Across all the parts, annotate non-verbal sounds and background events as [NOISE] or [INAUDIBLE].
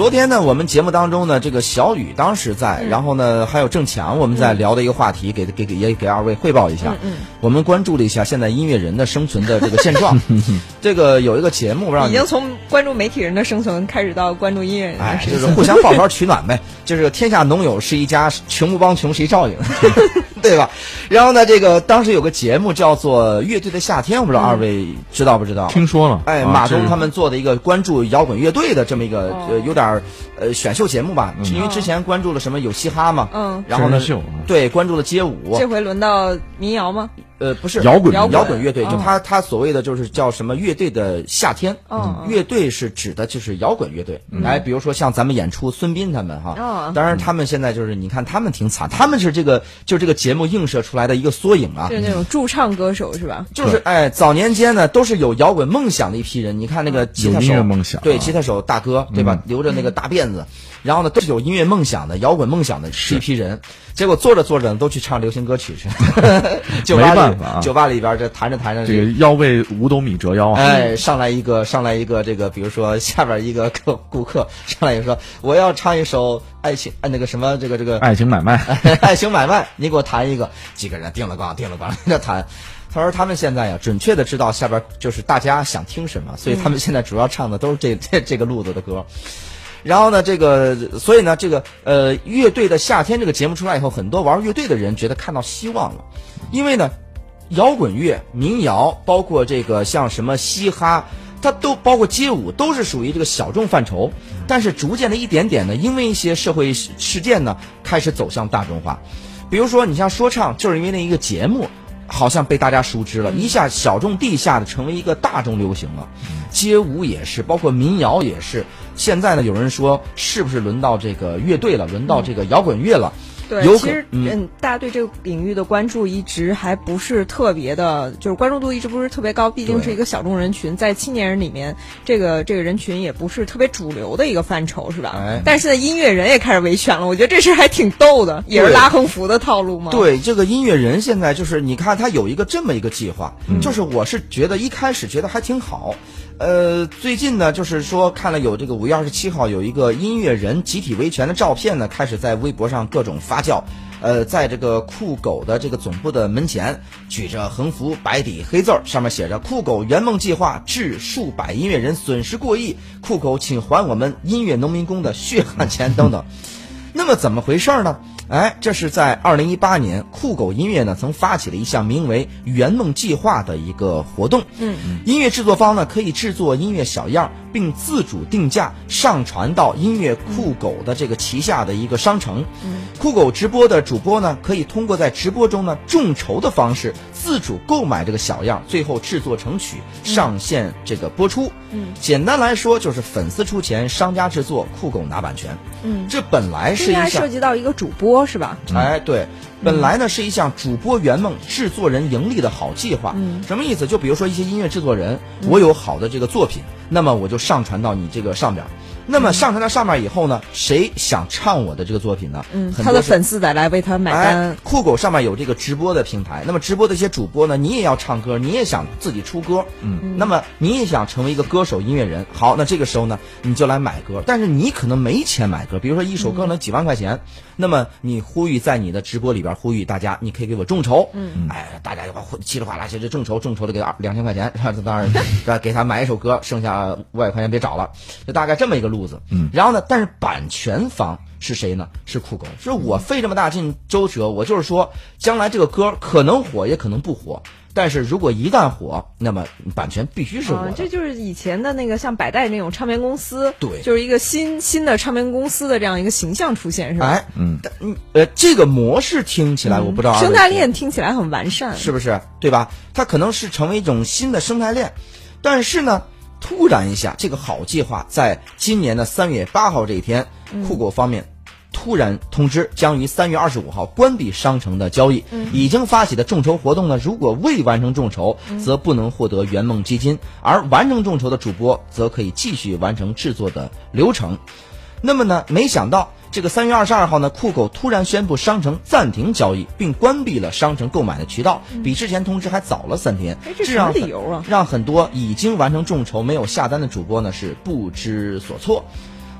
昨天呢，我们节目当中呢，这个小雨当时在，然后呢，还有郑强，我们在聊的一个话题，给给给也给二位汇报一下。嗯我们关注了一下现在音乐人的生存的这个现状。[LAUGHS] 这个有一个节目让已经从关注媒体人的生存开始到关注音乐人哎，就是互相抱团取暖呗。就是天下农友是一家，穷不帮穷谁照应，[LAUGHS] [LAUGHS] 对吧？然后呢，这个当时有个节目叫做《乐队的夏天》，我不知道二位知道不知道？听说了，哎，啊马东他们做的一个关注摇滚乐队的这么一个哦呃，有点儿呃选秀节目吧，因为之前关注了什么有嘻哈嘛，嗯。然后呢对，关注了街舞，这回轮到民谣吗？呃，不是摇滚摇滚乐队，就哦他他所谓的就是叫什么乐队的夏天，乐队是指的就是摇滚乐队，哎，比如说像咱们演出孙斌他们哈哦，当然他们现在就是你看他们挺惨，他们是这个就这个节目映射出来的一个缩影啊，就是那种驻唱歌手是吧？就是哎，早年间呢都是有摇滚梦想的一批人。你看那个吉他手，音乐梦想对啊吉他手大哥，对吧？留着那个大辫子，然后呢都是有音乐梦想的、摇滚梦想的是一批人。结果做着做着呢都去唱流行歌曲去，酒吧里没办法啊酒吧里边这弹着弹着这个腰为五斗米折腰啊。哎，上来一个，上来一个，这个，比如说下边一个客顾客上来就说，我要唱一首爱情，哎，那个什么，这个这个爱情买卖，[LAUGHS] 爱情买卖，你给我弹一个，几个人定了光，定了光 [LAUGHS] 那弹。他说他们现在呀，准确的知道下边就是大家想听什么，所以他们现在主要唱的都是这这这个路子的歌。然后呢，这个所以呢，这个呃，乐队的夏天这个节目出来以后，很多玩乐队的人觉得看到希望了，因为呢，摇滚乐、民谣，包括这个像什么嘻哈，它都包括街舞，都是属于这个小众范畴。但是逐渐的一点点呢，因为一些社会事事件呢，开始走向大众化。比如说，你像说唱，就是因为那一个节目，好像被大家熟知了，一下小众地下的成为一个大众流行了。街舞也是，包括民谣也是。现在呢，有人说是不是轮到这个乐队了，轮到这个摇滚乐了？对，有其实嗯嗯，大家对这个领域的关注一直还不是特别的，就是关注度一直不是特别高，毕竟是一个小众人群，在青年人里面，这个这个人群也不是特别主流的一个范畴，是吧？哎但是现在音乐人也开始维权了，我觉得这事儿还挺逗的，也是拉横幅的套路嘛。，对，这个音乐人现在就是，你看他有一个这么一个计划，就是我是觉得一开始觉得还挺好，呃，最近呢，就是说看了有这个五月二十七号有一个音乐人集体维权的照片呢，开始在微博上各种发酵。呃，在这个酷狗的这个总部的门前，举着横幅，白底黑字，上面写着“酷狗圆梦计划致数百音乐人损失过亿，酷狗请还我们音乐农民工的血汗钱”等等。那么怎么回事呢？哎，这是在二零一八年，酷狗音乐呢曾发起了一项名为“圆梦计划”的一个活动。嗯，音乐制作方呢可以制作音乐小样，并自主定价，上传到音乐酷狗的这个旗下的一个商城。嗯，酷狗直播的主播呢可以通过在直播中呢众筹的方式，自主购买这个小样，最后制作成曲，上线这个播出。嗯，简单来说就是粉丝出钱，商家制作，酷狗拿版权。嗯，这本来是一项涉及到一个主播是吧？哎，对，本来呢是一项主播圆梦、制作人盈利的好计划。嗯什么意思？就比如说一些音乐制作人，我有好的这个作品，那么我就上传到你这个上边儿。那么上传到上面以后呢，谁想唱我的这个作品呢？嗯，他的粉丝得来为他买哎单。，酷狗上面有这个直播的平台，那么直播的一些主播呢，你也要唱歌，你也想自己出歌，嗯，那么你也想成为一个歌手、音乐人，好，那这个时候呢，你就来买歌，但是你可能没钱买歌，比如说一首歌能几万块钱，那么你呼吁在你的直播里边呼吁大家，你可以给我众筹，嗯，哎，大家就稀里哗啦，这这众筹众筹的给二两千块钱，当 [LAUGHS] 然？给他买一首歌，剩下五百块钱别找了，就大概这么一个路子，嗯，然后呢，但是版权方。是谁呢？是酷狗。是我费这么大劲周折，我就是说，将来这个歌可能火，也可能不火。但是如果一旦火，那么版权必须是我的。，啊这就是以前的那个像百代那种唱片公司，对就是一个新新的唱片公司的这样一个形象出现，是吧？哎，嗯，嗯，呃，这个模式听起来我不知道生态链听起来很完善，是不是？对吧？它可能是成为一种新的生态链，但是呢，突然一下，这个好计划在今年的三月八号这一天，酷狗方面。突然通知，将于三月二十五号关闭商城的交易。已经发起的众筹活动呢，如果未完成众筹，则不能获得圆梦基金；而完成众筹的主播，则可以继续完成制作的流程。那么呢，没想到这个三月二十二号呢，酷狗突然宣布商城暂停交易，并关闭了商城购买的渠道，比之前通知还早了三天哎。这什么理由啊让很多已经完成众筹没有下单的主播呢是不知所措。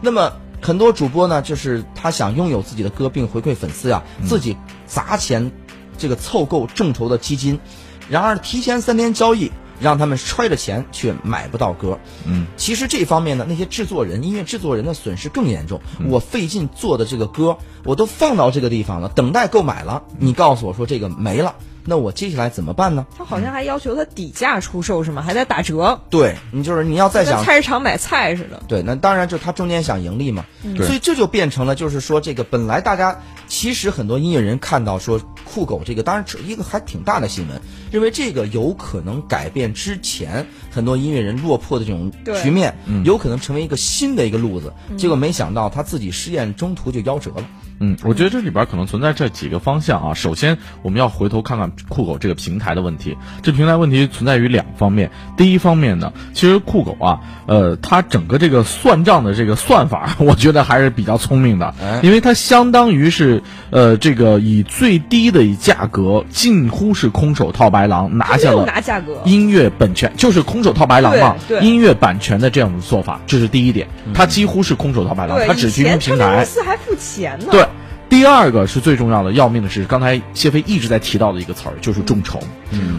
那么很多主播呢，就是他想拥有自己的歌并回馈粉丝呀，自己砸钱这个凑够众筹的基金，然而提前三天交易。让他们揣着钱却买不到歌，嗯，其实这方面呢，那些制作人、音乐制作人的损失更严重。我费劲做的这个歌，我都放到这个地方了，等待购买了，你告诉我说这个没了。那我接下来怎么办呢？他好像还要求他底价出售是吗？还在打折？对你就是你要再想菜市场买菜似的。对，那当然就他中间想盈利嘛，所以这就变成了就是说这个本来大家其实很多音乐人看到说酷狗这个，当然是一个还挺大的新闻，认为这个有可能改变之前很多音乐人落魄的这种局面，有可能成为一个新的一个路子。结果没想到他自己试验中途就夭折了。嗯，我觉得这里边可能存在这几个方向啊。首先，我们要回头看看酷狗这个平台的问题。这平台问题存在于两方面。第一方面呢，其实酷狗啊，呃，它整个这个算账的这个算法，我觉得还是比较聪明的，因为它相当于是呃，这个以最低的价格，近乎是空手套白狼拿下了拿价格音乐本权，就是空手套白狼嘛，音乐版权的这样的做法，这是第一点。它几乎是空手套白狼，它只提供平台，公司还付钱呢。对。第二个是最重要的、要命的是，刚才谢飞一直在提到的一个词儿，就是众筹。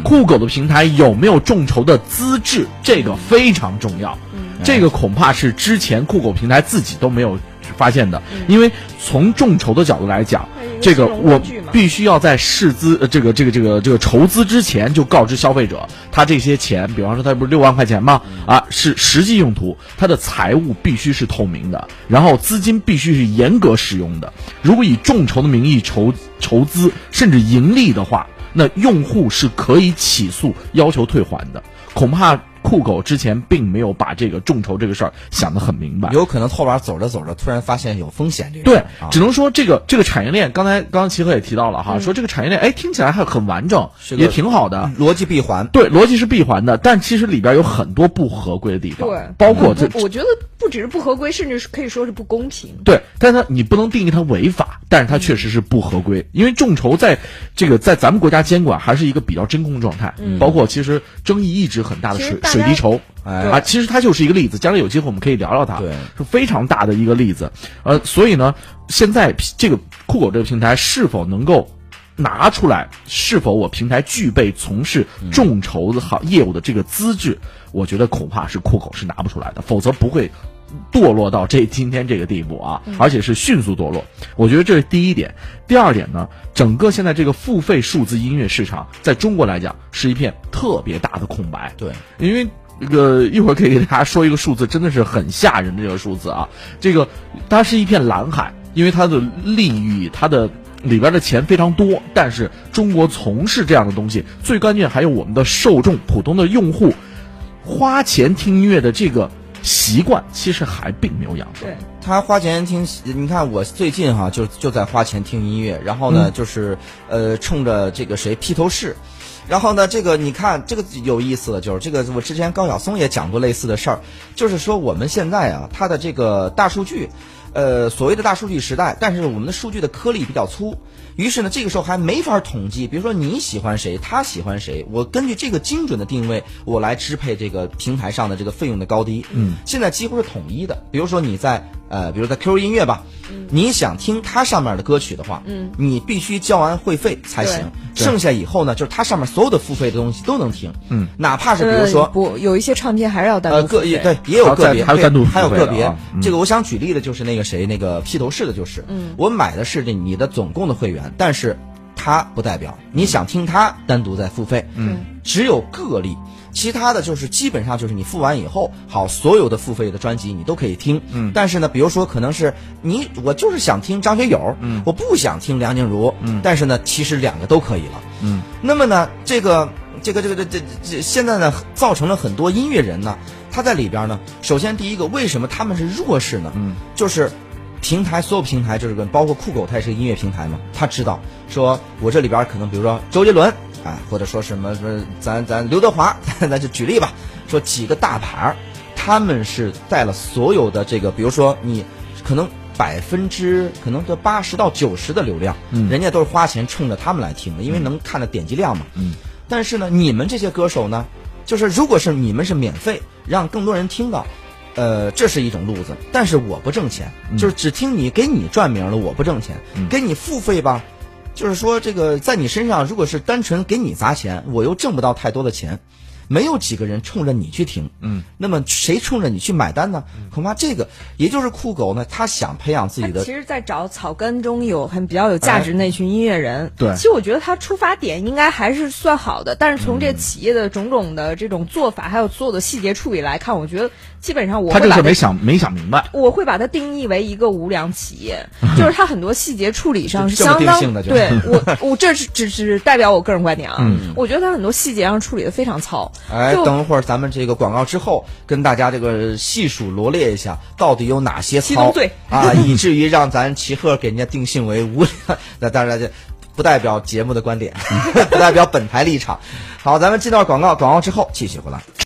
酷狗的平台有没有众筹的资质？这个非常重要。这个恐怕是之前酷狗平台自己都没有发现的，因为从众筹的角度来讲。这个我必须要在试资呃这个这个这个这个筹资之前就告知消费者，他这些钱，比方说他不是六万块钱吗？啊，是实际用途，他的财务必须是透明的，然后资金必须是严格使用的。如果以众筹的名义筹筹资，甚至盈利的话，那用户是可以起诉要求退还的，恐怕。酷狗之前并没有把这个众筹这个事儿想得很明白，有可能后边走着走着突然发现有风险。这个对，只能说这个这个产业链，刚才刚刚齐哥也提到了哈，说这个产业链哎听起来还很完整，也挺好的，逻辑闭环。对，逻辑是闭环的，但其实里边有很多不合规的地方，对，包括这，我觉得不只是不合规，甚至是可以说是不公平。对，但它你不能定义它违法，但是它确实是不合规，因为众筹在这个在咱们国家监管还是一个比较真空状态，包括其实争议一直很大的水水滴筹。啊，其实它就是一个例子，将来有机会我们可以聊聊它，是非常大的一个例子。呃，所以呢，现在这个酷狗这个平台是否能够拿出来，是否我平台具备从事众筹的行业务的这个资质，我觉得恐怕是酷狗是拿不出来的，否则不会堕落到这今天这个地步啊，而且是迅速堕落。我觉得这是第一点。第二点呢，整个现在这个付费数字音乐市场，在中国来讲是一片特别大的空白。对，因为。这个一会儿可以给大家说一个数字，真的是很吓人的这个数字啊！这个它是一片蓝海，因为它的利益，它的里边的钱非常多。但是中国从事这样的东西，最关键还有我们的受众，普通的用户花钱听音乐的这个习惯，其实还并没有养成。对他花钱听，你看我最近哈就就在花钱听音乐，然后呢就是呃冲着这个谁披头士。然后呢，这个你看，这个有意思的就是这个，我之前高晓松也讲过类似的事儿，就是说我们现在啊，他的这个大数据，呃，所谓的大数据时代，但是我们的数据的颗粒比较粗，于是呢，这个时候还没法统计，比如说你喜欢谁，他喜欢谁，我根据这个精准的定位，我来支配这个平台上的这个费用的高低。嗯，现在几乎是统一的，比如说你在呃，比如在 QQ 音乐吧。你想听它上面的歌曲的话，嗯，你必须交完会费才行。剩下以后呢，就是它上面所有的付费的东西都能听，嗯，哪怕是比如说不有一些唱片还是要单独呃个对也有个别还有单独还有个别。这个我想举例的就是那个谁那个披头士的，就是。嗯，我买的是这你的总共的会员，但是它不代表你想听它单独在付费，嗯，只有个例。其他的就是基本上就是你付完以后，好，所有的付费的专辑你都可以听。嗯，但是呢，比如说可能是你我就是想听张学友，嗯，我不想听梁静茹，嗯，但是呢，其实两个都可以了。嗯，那么呢，这个这个这个这这这现在呢，造成了很多音乐人呢，他在里边呢，首先第一个，为什么他们是弱势呢？嗯，就是平台所有平台就是跟包括酷狗，它也是音乐平台嘛，他知道说我这里边可能比如说周杰伦。啊，或者说什么什么，咱咱刘德华，咱就举例吧，说几个大牌儿，他们是带了所有的这个，比如说你可能百分之可能这八十到九十的流量，嗯，人家都是花钱冲着他们来听的，因为能看的点击量嘛，嗯，但是呢，你们这些歌手呢，就是如果是你们是免费让更多人听到，呃，这是一种路子，但是我不挣钱，就是只听你给你赚名了，我不挣钱，给你付费吧，就是说这个在你身上，如果是单纯给你砸钱，我又挣不到太多的钱。没有几个人冲着你去听，嗯，那么谁冲着你去买单呢？恐怕这个，也就是酷狗呢，他想培养自己的。其实，在找草根中有很比较有价值那群音乐人。对，其实我觉得他出发点应该还是算好的，但是从这企业的种种的这种做法，还有所有的细节处理来看，我觉得基本上我他就是没想没想明白。我会把它定义为一个无良企业，[LAUGHS] 就是他很多细节处理上是相当。对我，我这是只是代表我个人观点啊。我觉得他很多细节上处理的非常糙。哎，等会儿咱们这个广告之后，跟大家这个细数罗列一下，到底有哪些操啊，[LAUGHS] 以至于让咱齐贺给人家定性为无。那当然这不代表节目的观点，[LAUGHS] 不代表本台立场。好，咱们进到广告，广告之后继续回来。